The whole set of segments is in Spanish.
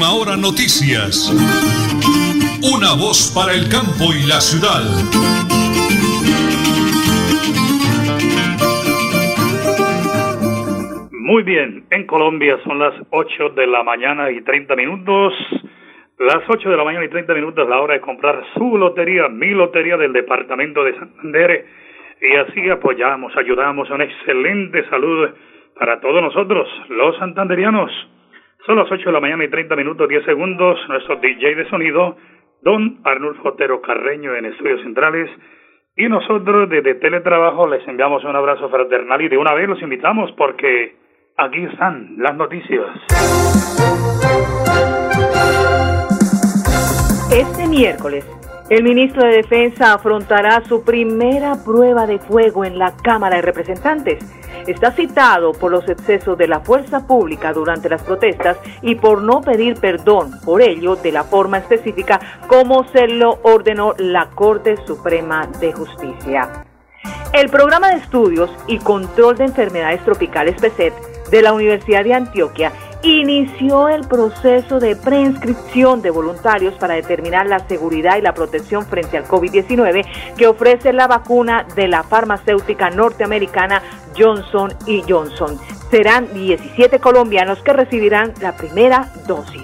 Última Hora Noticias. Una voz para el campo y la ciudad. Muy bien, en Colombia son las 8 de la mañana y 30 minutos. Las 8 de la mañana y 30 minutos la hora de comprar su lotería, mi lotería del departamento de Santander. Y así apoyamos, ayudamos a un excelente salud para todos nosotros, los santanderianos. Son las 8 de la mañana y 30 minutos 10 segundos. Nuestro DJ de sonido, don Arnulfo Otero Carreño en Estudios Centrales. Y nosotros desde Teletrabajo les enviamos un abrazo fraternal y de una vez los invitamos porque aquí están las noticias. Este miércoles, el ministro de Defensa afrontará su primera prueba de fuego en la Cámara de Representantes está citado por los excesos de la fuerza pública durante las protestas y por no pedir perdón por ello de la forma específica como se lo ordenó la Corte Suprema de Justicia. El programa de estudios y control de enfermedades tropicales PESET de la Universidad de Antioquia inició el proceso de preinscripción de voluntarios para determinar la seguridad y la protección frente al COVID-19 que ofrece la vacuna de la farmacéutica norteamericana Johnson y Johnson. Serán 17 colombianos que recibirán la primera dosis.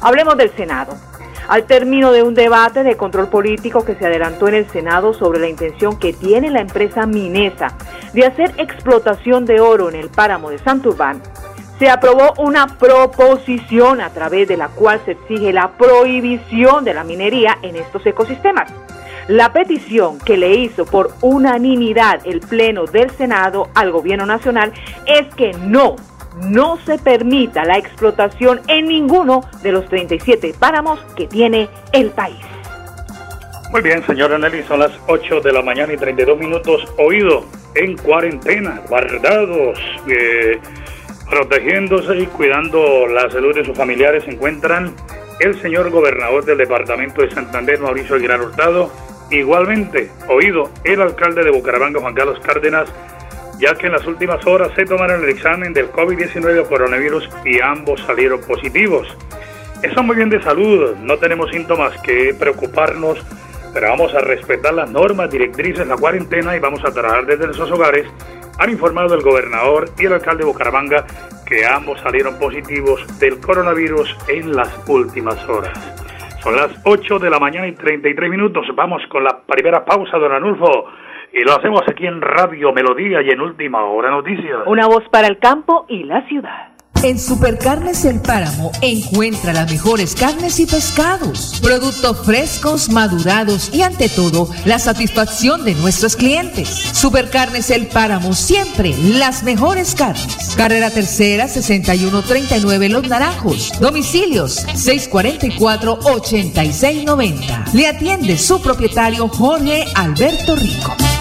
Hablemos del Senado. Al término de un debate de control político que se adelantó en el Senado sobre la intención que tiene la empresa Minesa de hacer explotación de oro en el páramo de Santurbán, se aprobó una proposición a través de la cual se exige la prohibición de la minería en estos ecosistemas. La petición que le hizo por unanimidad el Pleno del Senado al Gobierno Nacional es que no, no se permita la explotación en ninguno de los 37 páramos que tiene el país. Muy bien, señora Nelly, son las 8 de la mañana y 32 minutos. Oído, en cuarentena, guardados, eh, protegiéndose y cuidando la salud de sus familiares se encuentran el señor gobernador del departamento de Santander, Mauricio Aguilar Hurtado, Igualmente, oído el alcalde de Bucaramanga, Juan Carlos Cárdenas, ya que en las últimas horas se tomaron el examen del COVID-19 o coronavirus y ambos salieron positivos. Eso muy bien de salud, no tenemos síntomas que preocuparnos, pero vamos a respetar las normas, directrices, la cuarentena y vamos a trabajar desde nuestros hogares. Han informado el gobernador y el alcalde de Bucaramanga que ambos salieron positivos del coronavirus en las últimas horas. Son las 8 de la mañana y 33 minutos. Vamos con la primera pausa, don Anulfo. Y lo hacemos aquí en Radio Melodía y en Última Hora Noticias. Una voz para el campo y la ciudad. En Supercarnes El Páramo encuentra las mejores carnes y pescados, productos frescos, madurados y ante todo la satisfacción de nuestros clientes. Supercarnes El Páramo siempre las mejores carnes. Carrera Tercera 6139 Los Naranjos. Domicilios 644-8690. Le atiende su propietario Jorge Alberto Rico.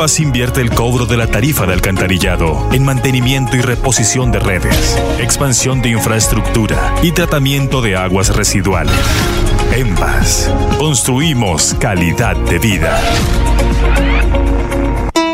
EMPAS invierte el cobro de la tarifa de alcantarillado en mantenimiento y reposición de redes, expansión de infraestructura y tratamiento de aguas residuales. EMPAS. Construimos calidad de vida.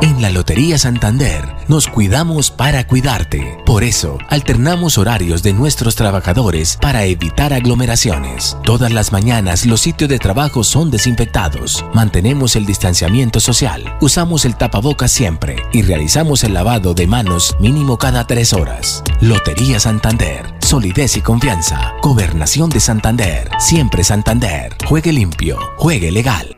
En la Lotería Santander nos cuidamos para cuidarte. Por eso, alternamos horarios de nuestros trabajadores para evitar aglomeraciones. Todas las mañanas los sitios de trabajo son desinfectados. Mantenemos el distanciamiento social. Usamos el tapabocas siempre y realizamos el lavado de manos mínimo cada tres horas. Lotería Santander. Solidez y confianza. Gobernación de Santander. Siempre Santander. Juegue limpio. Juegue legal.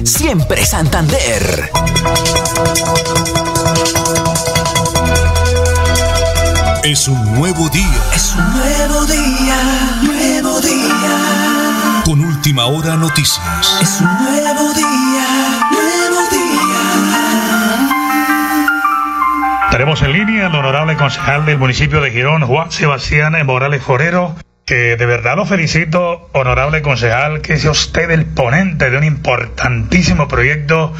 Siempre Santander. Es un nuevo día. Es un nuevo día, nuevo día. Con última hora noticias. Es un nuevo día, nuevo día. Tenemos en línea al honorable concejal del municipio de Girón, Juan Sebastián Morales Forero que de verdad lo felicito, honorable concejal, que sea usted el ponente de un importantísimo proyecto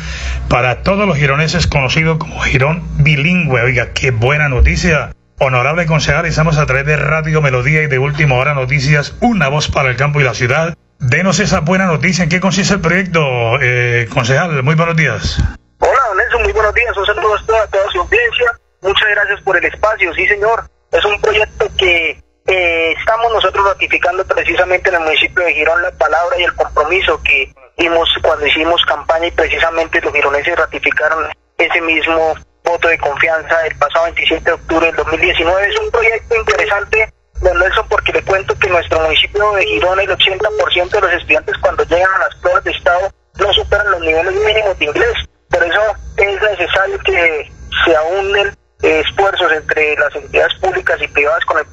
para todos los gironeses conocido como Girón Bilingüe. Oiga, qué buena noticia. Honorable concejal, estamos a través de Radio Melodía y de Última Hora Noticias, una voz para el campo y la ciudad. Denos esa buena noticia. ¿En qué consiste el proyecto, eh, concejal? Muy buenos días. Hola, Nelson, muy buenos días. Un a toda, a audiencia. Muchas gracias por el espacio. Sí, señor. Es un proyecto que eh, estamos nosotros ratificando precisamente en el municipio de Girón la palabra y el compromiso que dimos cuando hicimos campaña y precisamente los gironeses ratificaron ese mismo voto de confianza el pasado 27 de octubre del 2019. Es un proyecto interesante, don Nelson, porque le cuento que nuestro municipio de Girón el 80% de los estudiantes cuando llegan a las pruebas de Estado no superan los niveles mínimos de inglés. Por eso es necesario que se aúnen esfuerzos entre las entidades públicas y privadas con el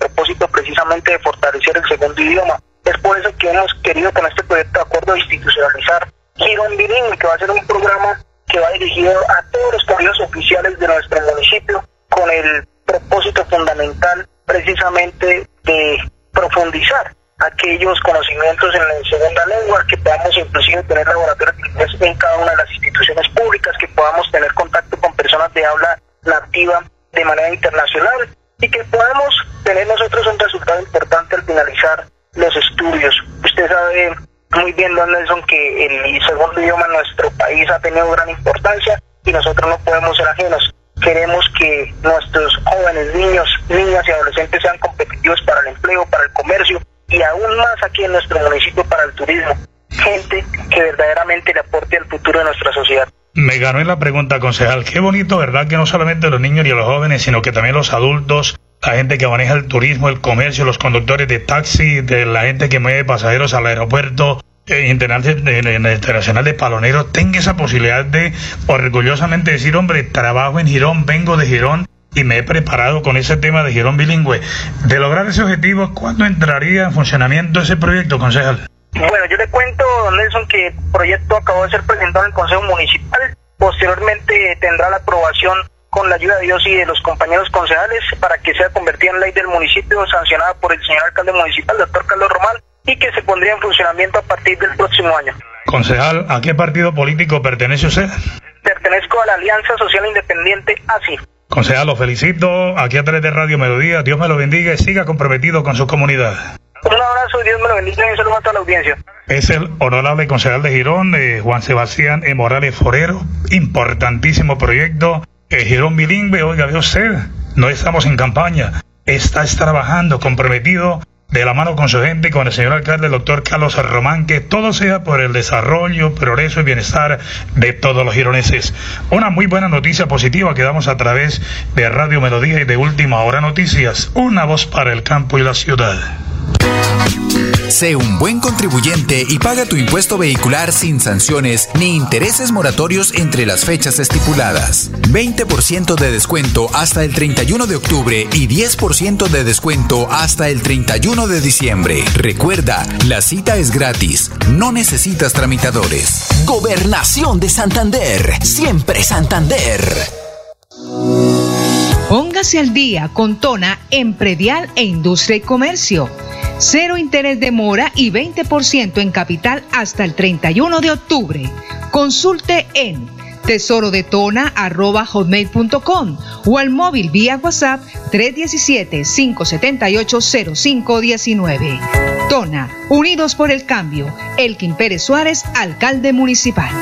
precisamente de fortalecer el segundo idioma. Es por eso que hemos querido con este proyecto de acuerdo institucionalizar Girón Bilingüe, que va a ser un programa que va dirigido a todos los colegios oficiales de nuestro municipio con el propósito fundamental precisamente de profundizar aquellos conocimientos en la segunda lengua, que podamos inclusive tener laboratorios en cada una de las instituciones públicas, que podamos tener contacto con personas de habla nativa de manera internacional y que podamos tener nosotros un resultado importante al finalizar los estudios. Usted sabe muy bien, don Nelson, que el segundo idioma en nuestro país ha tenido gran importancia y nosotros no podemos ser ajenos. Queremos que nuestros jóvenes, niños, niñas y adolescentes sean competitivos para el empleo, para el comercio y aún más aquí en nuestro municipio para el turismo. Gente que verdaderamente le aporte al futuro de nuestra sociedad. Me ganó en la pregunta, concejal. Qué bonito, ¿verdad? Que no solamente los niños y los jóvenes, sino que también los adultos, la gente que maneja el turismo, el comercio, los conductores de taxi, de la gente que mueve pasajeros al aeropuerto eh, internacional de Paloneros, tenga esa posibilidad de orgullosamente decir, hombre, trabajo en Girón, vengo de Girón y me he preparado con ese tema de Girón bilingüe. De lograr ese objetivo, ¿cuándo entraría en funcionamiento ese proyecto, concejal? Bueno, yo le cuento, don Nelson, que el proyecto acabó de ser presentado en el Consejo Municipal. Posteriormente tendrá la aprobación con la ayuda de Dios y de los compañeros concejales para que sea convertida en ley del municipio sancionada por el señor alcalde municipal, doctor Carlos Román, y que se pondría en funcionamiento a partir del próximo año. Concejal, ¿a qué partido político pertenece usted? Pertenezco a la Alianza Social Independiente ASI. Concejal, lo felicito aquí a través de Radio Melodía. Dios me lo bendiga y siga comprometido con su comunidad. Un abrazo, Dios me lo bendiga y un saludo a toda la audiencia. Es el honorable concejal de Girón, eh, Juan Sebastián e. Morales Forero. Importantísimo proyecto. Eh, Girón bilingüe, oiga, ve usted, no estamos en campaña. Estás trabajando comprometido de la mano con su gente, con el señor alcalde, el doctor Carlos Román, que todo sea por el desarrollo, progreso y bienestar de todos los gironeses. Una muy buena noticia positiva que damos a través de Radio Melodía y de Última Hora Noticias, una voz para el campo y la ciudad. Sé un buen contribuyente y paga tu impuesto vehicular sin sanciones ni intereses moratorios entre las fechas estipuladas. 20% de descuento hasta el 31 de octubre y 10% de descuento hasta el 31 de diciembre. Recuerda, la cita es gratis, no necesitas tramitadores. Gobernación de Santander, siempre Santander. Póngase al día con Tona en predial e industria y comercio. Cero interés de mora y 20% en capital hasta el 31 de octubre. Consulte en tesorodetona.hotmail.com o al móvil vía WhatsApp 317-578-0519. Tona, Unidos por el Cambio. Elkin Pérez Suárez, alcalde municipal.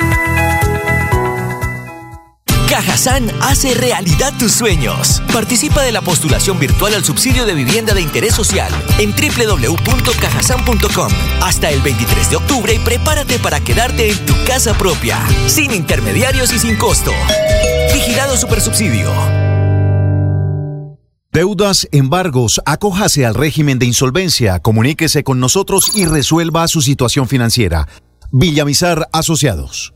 Cajazán hace realidad tus sueños. Participa de la postulación virtual al subsidio de vivienda de interés social en www.cajasan.com hasta el 23 de octubre y prepárate para quedarte en tu casa propia, sin intermediarios y sin costo. Vigilado Supersubsidio. Deudas, embargos, acójase al régimen de insolvencia, comuníquese con nosotros y resuelva su situación financiera. Villamizar Asociados.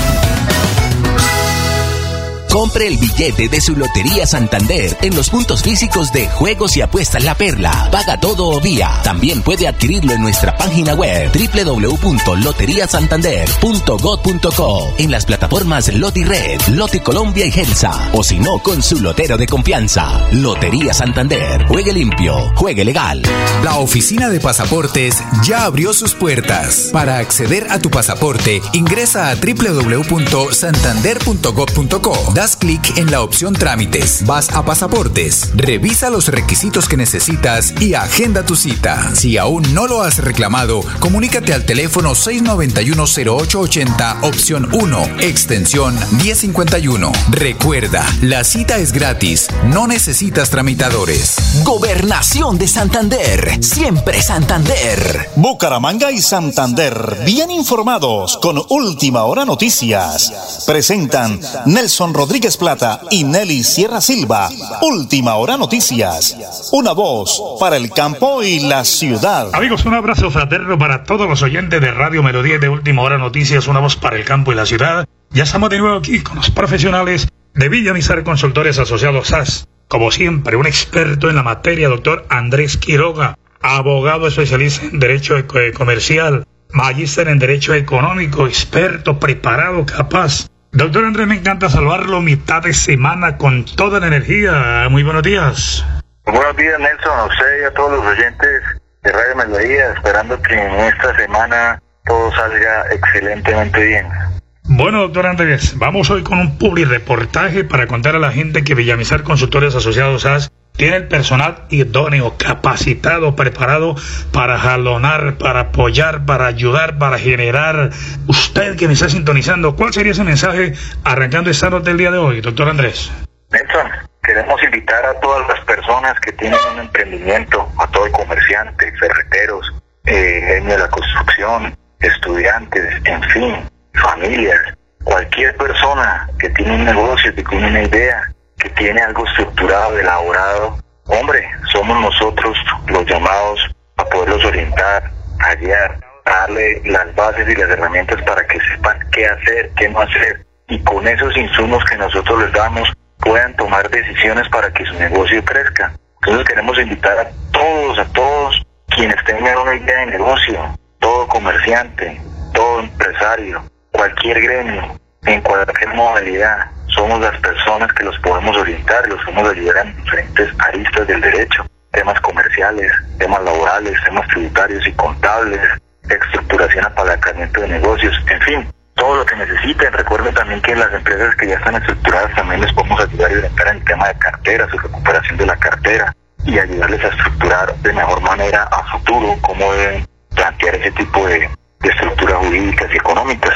Compre el billete de su Lotería Santander en los puntos físicos de Juegos y Apuestas La Perla. Paga todo o vía. También puede adquirirlo en nuestra página web www.loteriasantander.gov.co en las plataformas Loti Red, Loti Colombia y Gelsa. O si no, con su lotero de confianza. Lotería Santander. Juegue limpio, juegue legal. La oficina de pasaportes ya abrió sus puertas. Para acceder a tu pasaporte, ingresa a www.santander.gov.co das clic en la opción Trámites, vas a Pasaportes, revisa los requisitos que necesitas y agenda tu cita. Si aún no lo has reclamado, comunícate al teléfono 691-0880, opción 1, extensión 1051. Recuerda, la cita es gratis, no necesitas tramitadores. Gobernación de Santander, siempre Santander. Bucaramanga y Santander, bien informados con Última Hora Noticias. Presentan Nelson Rodríguez. Rodríguez Plata y Nelly Sierra Silva. Última hora noticias. Una voz para el campo y la ciudad. Amigos, un abrazo fraterno para todos los oyentes de Radio Melodía y de Última Hora Noticias. Una voz para el campo y la ciudad. Ya estamos de nuevo aquí con los profesionales de Villamizar Consultores Asociados SAS. Como siempre, un experto en la materia, doctor Andrés Quiroga, abogado especialista en Derecho Comercial, magíster en Derecho Económico, experto, preparado, capaz Doctor Andrés, me encanta saludarlo mitad de semana con toda la energía. Muy buenos días. Buenos días, Nelson, a usted y a todos los oyentes de Radio Melodía, esperando que en esta semana todo salga excelentemente bien. Bueno, doctor Andrés, vamos hoy con un public reportaje para contar a la gente que Villamizar Consultores Asociados AS tiene el personal idóneo, capacitado, preparado para jalonar, para apoyar, para ayudar, para generar. Usted que me está sintonizando, ¿cuál sería ese mensaje arrancando esta nota del día de hoy, doctor Andrés? Nelson, queremos invitar a todas las personas que tienen un emprendimiento, a todo el comerciante, ferreteros, eh, de la construcción, estudiantes, en fin, familias, cualquier persona que tiene un negocio, que tiene una idea, que tiene algo estructurado, elaborado, hombre, somos nosotros los llamados a poderlos orientar, a guiar, a darle las bases y las herramientas para que sepan qué hacer, qué no hacer, y con esos insumos que nosotros les damos puedan tomar decisiones para que su negocio crezca. Entonces queremos invitar a todos, a todos quienes tengan una idea de negocio, todo comerciante, todo empresario, cualquier gremio, en cualquier modalidad, somos las personas que los podemos orientar, los podemos ayudar en diferentes aristas del derecho, temas comerciales, temas laborales, temas tributarios y contables, estructuración, apalancamiento de negocios, en fin, todo lo que necesiten. Recuerden también que las empresas que ya están estructuradas también les podemos ayudar a orientar en el tema de cartera, su recuperación de la cartera y ayudarles a estructurar de mejor manera a futuro cómo deben plantear ese tipo de, de estructuras jurídicas y económicas.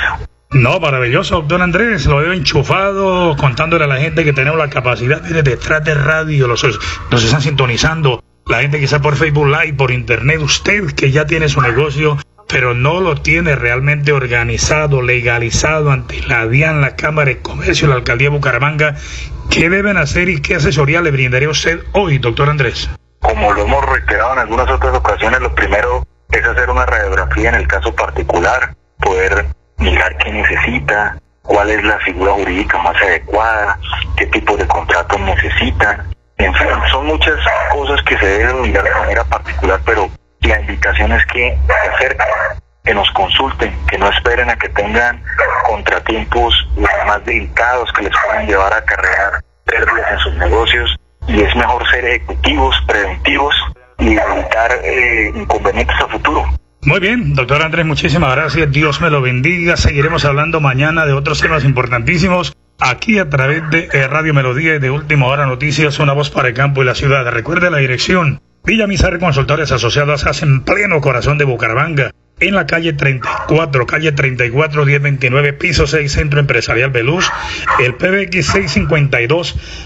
No, maravilloso, don Andrés, lo veo enchufado, contándole a la gente que tenemos la capacidad de detrás de radio, los, nos están sintonizando, la gente que está por Facebook Live, por Internet, usted que ya tiene su negocio, pero no lo tiene realmente organizado, legalizado ante la DIAN, la Cámara de Comercio, la Alcaldía de Bucaramanga, ¿qué deben hacer y qué asesoría le brindaría usted hoy, doctor Andrés? Como lo hemos reiterado en algunas otras ocasiones, lo primero es hacer una radiografía en el caso particular, poder mirar qué necesita, cuál es la figura jurídica más adecuada, qué tipo de contrato necesita. En fin, son muchas cosas que se deben mirar de manera particular, pero la invitación es que se acerquen, que nos consulten, que no esperen a que tengan contratiempos más delicados que les puedan llevar a cargar pérdidas en sus negocios y es mejor ser ejecutivos, preventivos y evitar eh, inconvenientes a futuro. Muy bien, doctor Andrés, muchísimas gracias. Dios me lo bendiga. Seguiremos hablando mañana de otros temas importantísimos aquí a través de eh, Radio Melodía y de Última Hora Noticias, una voz para el campo y la ciudad. Recuerde la dirección. Villa Mizar Consultores Asociados hace en pleno corazón de Bucaramanga. En la calle 34, calle 34, 1029, piso 6, Centro Empresarial Beluz, el PBX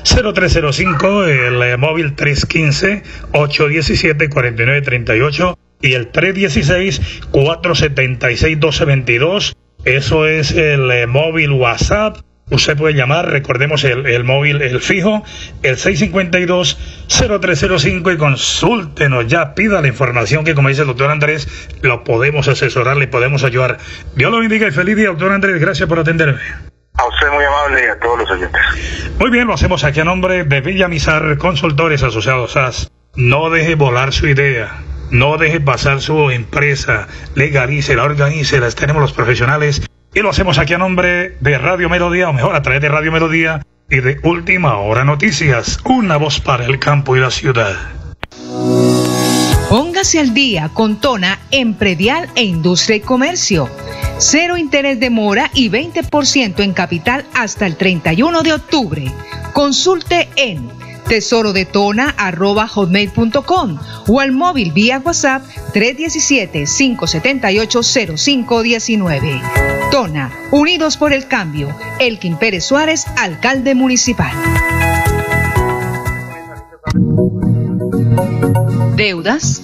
652-0305, el eh, móvil 315-817-4938 y el 316-476-1222. Eso es el eh, móvil WhatsApp. Usted puede llamar, recordemos el, el móvil, el fijo, el 652-0305 y consúltenos ya, pida la información que como dice el doctor Andrés, lo podemos asesorar, le podemos ayudar. Dios lo bendiga y feliz día, doctor Andrés, gracias por atenderme. A usted muy amable y a todos los oyentes. Muy bien, lo hacemos aquí a nombre de Villa Mizar Consultores Asociados SAS. No deje volar su idea no deje pasar su empresa, legalícela, organícela, tenemos los profesionales y lo hacemos aquí a nombre de Radio Melodía, o mejor a través de Radio Melodía y de Última Hora Noticias, una voz para el campo y la ciudad. Póngase al día con Tona en predial e industria y comercio. Cero interés de mora y 20% en capital hasta el 31 de octubre. Consulte en tesoro de tona arroba hotmail.com o al móvil vía WhatsApp 317-578-0519. Tona, Unidos por el Cambio. Elkin Pérez Suárez, alcalde municipal. Deudas,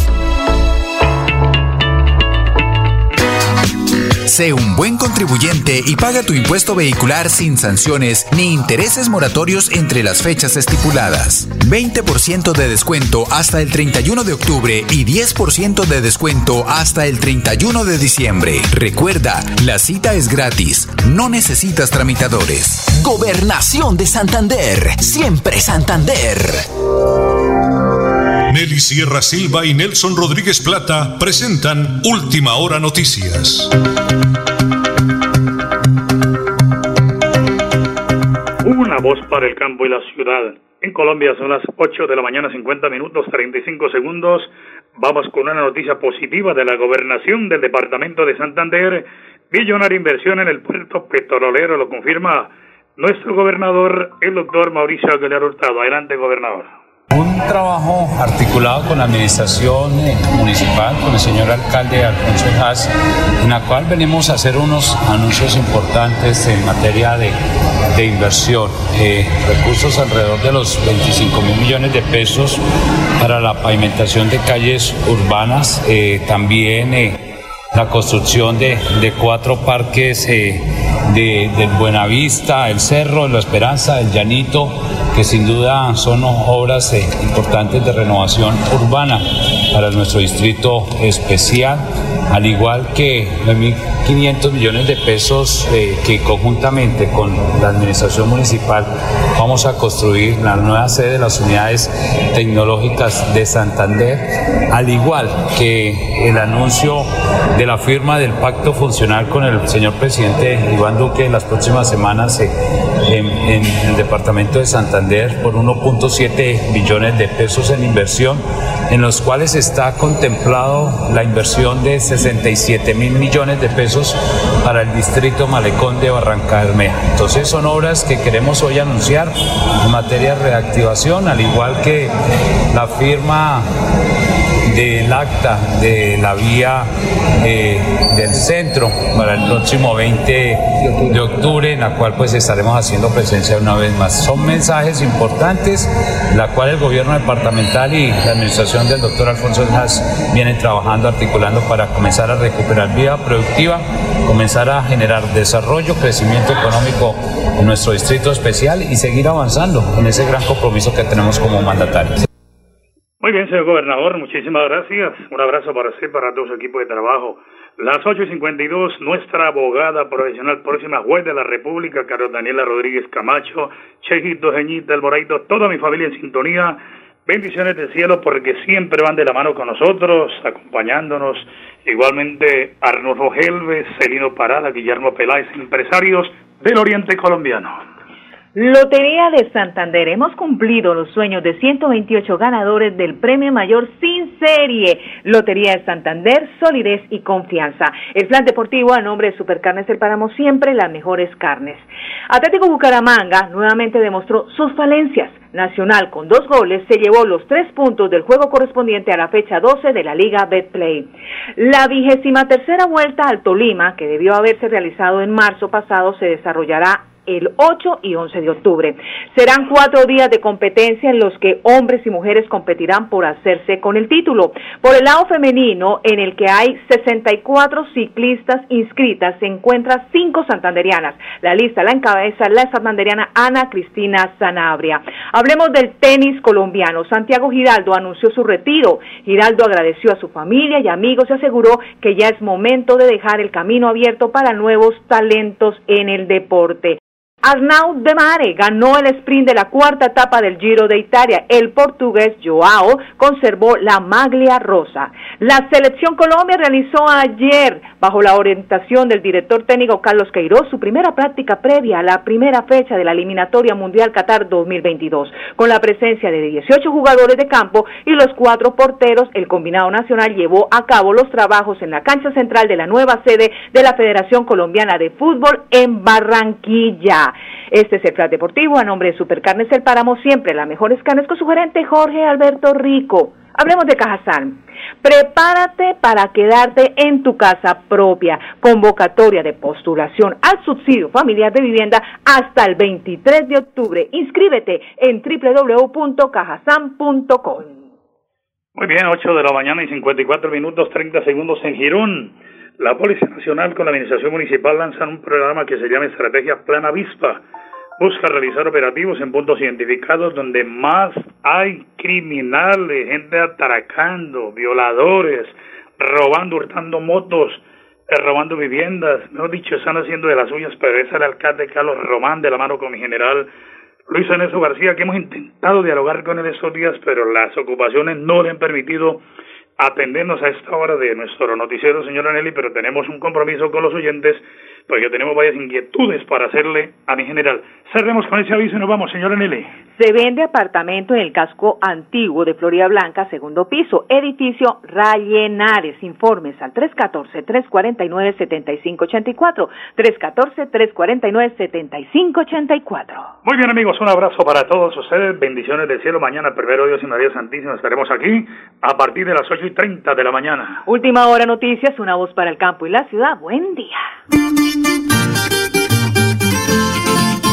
Sé un buen contribuyente y paga tu impuesto vehicular sin sanciones ni intereses moratorios entre las fechas estipuladas. 20% de descuento hasta el 31 de octubre y 10% de descuento hasta el 31 de diciembre. Recuerda, la cita es gratis, no necesitas tramitadores. Gobernación de Santander, siempre Santander. Nelly Sierra Silva y Nelson Rodríguez Plata presentan Última Hora Noticias. Una voz para el campo y la ciudad. En Colombia son las 8 de la mañana, 50 minutos, 35 segundos. Vamos con una noticia positiva de la gobernación del departamento de Santander. Billonaria inversión en el puerto petrolero, lo confirma nuestro gobernador, el doctor Mauricio Aguilar Hurtado. Adelante, gobernador. Un trabajo articulado con la administración eh, municipal, con el señor alcalde Alfonso Haas, en la cual venimos a hacer unos anuncios importantes en materia de, inversión. Eh, recursos alrededor de los 25 mil millones de pesos para la pavimentación de calles urbanas, eh, también la construcción de, cuatro parques de, del Buenavista, el Cerro, La Esperanza, el Llanito, que sin duda son obras eh, importantes de renovación urbana para nuestro distrito especial, al igual que 1.500 millones de pesos eh, que conjuntamente con la administración municipal vamos a construir la nueva sede de las unidades tecnológicas de Santander, al igual que el anuncio de la firma del pacto funcional con el señor presidente Iván Duque en las próximas semanas en, en el departamento de Santander por 1.7 billones de pesos en inversión, en los cuales está contemplado la inversión de 67 mil millones de pesos para el distrito Malecón de Barranca Bermeja. Entonces son obras que queremos hoy anunciar en materia de reactivación, al igual que la firma del acta de la vía eh, del centro para el próximo 20 de octubre, en la cual pues estaremos haciendo presencia una vez más. Son mensajes importantes, la cual el gobierno departamental y la administración del doctor Alfonso Has vienen trabajando, articulando para comenzar a recuperar vida productiva, comenzar a generar desarrollo, crecimiento económico en nuestro distrito especial y seguir avanzando en ese gran compromiso que tenemos como mandatarios. Muy bien, señor gobernador, muchísimas gracias. Un abrazo para usted, para todo su equipo de trabajo. Las 8.52, nuestra abogada profesional próxima juez de la República, Carlos Daniela Rodríguez Camacho, Chejito, Geñita, El Moraito, toda mi familia en sintonía. Bendiciones del cielo porque siempre van de la mano con nosotros, acompañándonos. Igualmente Arnulfo Helves, Celino Parada, Guillermo Peláez, empresarios del Oriente Colombiano. Lotería de Santander. Hemos cumplido los sueños de 128 ganadores del premio mayor sin serie. Lotería de Santander, solidez y confianza. El plan deportivo a nombre de Supercarnes El Páramo, siempre las mejores carnes. Atlético Bucaramanga nuevamente demostró sus falencias. Nacional con dos goles se llevó los tres puntos del juego correspondiente a la fecha 12 de la Liga Betplay. La vigésima tercera vuelta al Tolima, que debió haberse realizado en marzo pasado, se desarrollará el 8 y 11 de octubre. Serán cuatro días de competencia en los que hombres y mujeres competirán por hacerse con el título. Por el lado femenino, en el que hay 64 ciclistas inscritas, se encuentran cinco santanderianas. La lista la encabeza la santanderiana Ana Cristina Sanabria. Hablemos del tenis colombiano. Santiago Giraldo anunció su retiro. Giraldo agradeció a su familia y amigos y aseguró que ya es momento de dejar el camino abierto para nuevos talentos en el deporte. Arnaud de Mare ganó el sprint de la cuarta etapa del Giro de Italia. El portugués Joao conservó la maglia rosa. La selección Colombia realizó ayer, bajo la orientación del director técnico Carlos Queiroz, su primera práctica previa a la primera fecha de la eliminatoria mundial Qatar 2022. Con la presencia de 18 jugadores de campo y los cuatro porteros, el combinado nacional llevó a cabo los trabajos en la cancha central de la nueva sede de la Federación Colombiana de Fútbol en Barranquilla. Este es el Flat Deportivo a nombre de Supercarnes El Páramo, siempre las mejores carnes con su gerente Jorge Alberto Rico. Hablemos de Cajazán. Prepárate para quedarte en tu casa propia. Convocatoria de postulación al subsidio familiar de vivienda hasta el 23 de octubre. Inscríbete en www.cajazán.com. Muy bien, 8 de la mañana y 54 minutos 30 segundos en Girón. La Policía Nacional con la Administración Municipal lanzan un programa que se llama Estrategia Plan Avispa. Busca realizar operativos en puntos identificados donde más hay criminales, gente atracando, violadores, robando, hurtando motos, eh, robando viviendas. Mejor dicho, están haciendo de las uñas, pero es el alcalde Carlos Román de la mano con mi general Luis Ernesto García, que hemos intentado dialogar con él estos días, pero las ocupaciones no le han permitido atendernos a esta hora de nuestro noticiero, señora Nelly, pero tenemos un compromiso con los oyentes porque tenemos varias inquietudes para hacerle a mi general. Cerremos con ese aviso y nos vamos, señora Nelly. Se vende apartamento en el casco antiguo de Florida Blanca, segundo piso, edificio Rayenares. Informes al 314-349-7584. 314-349-7584. Muy bien, amigos, un abrazo para todos ustedes. Bendiciones del cielo. Mañana, primero Dios y María Santísima, estaremos aquí a partir de las 8 y 30 de la mañana. Última hora noticias, una voz para el campo y la ciudad. Buen día.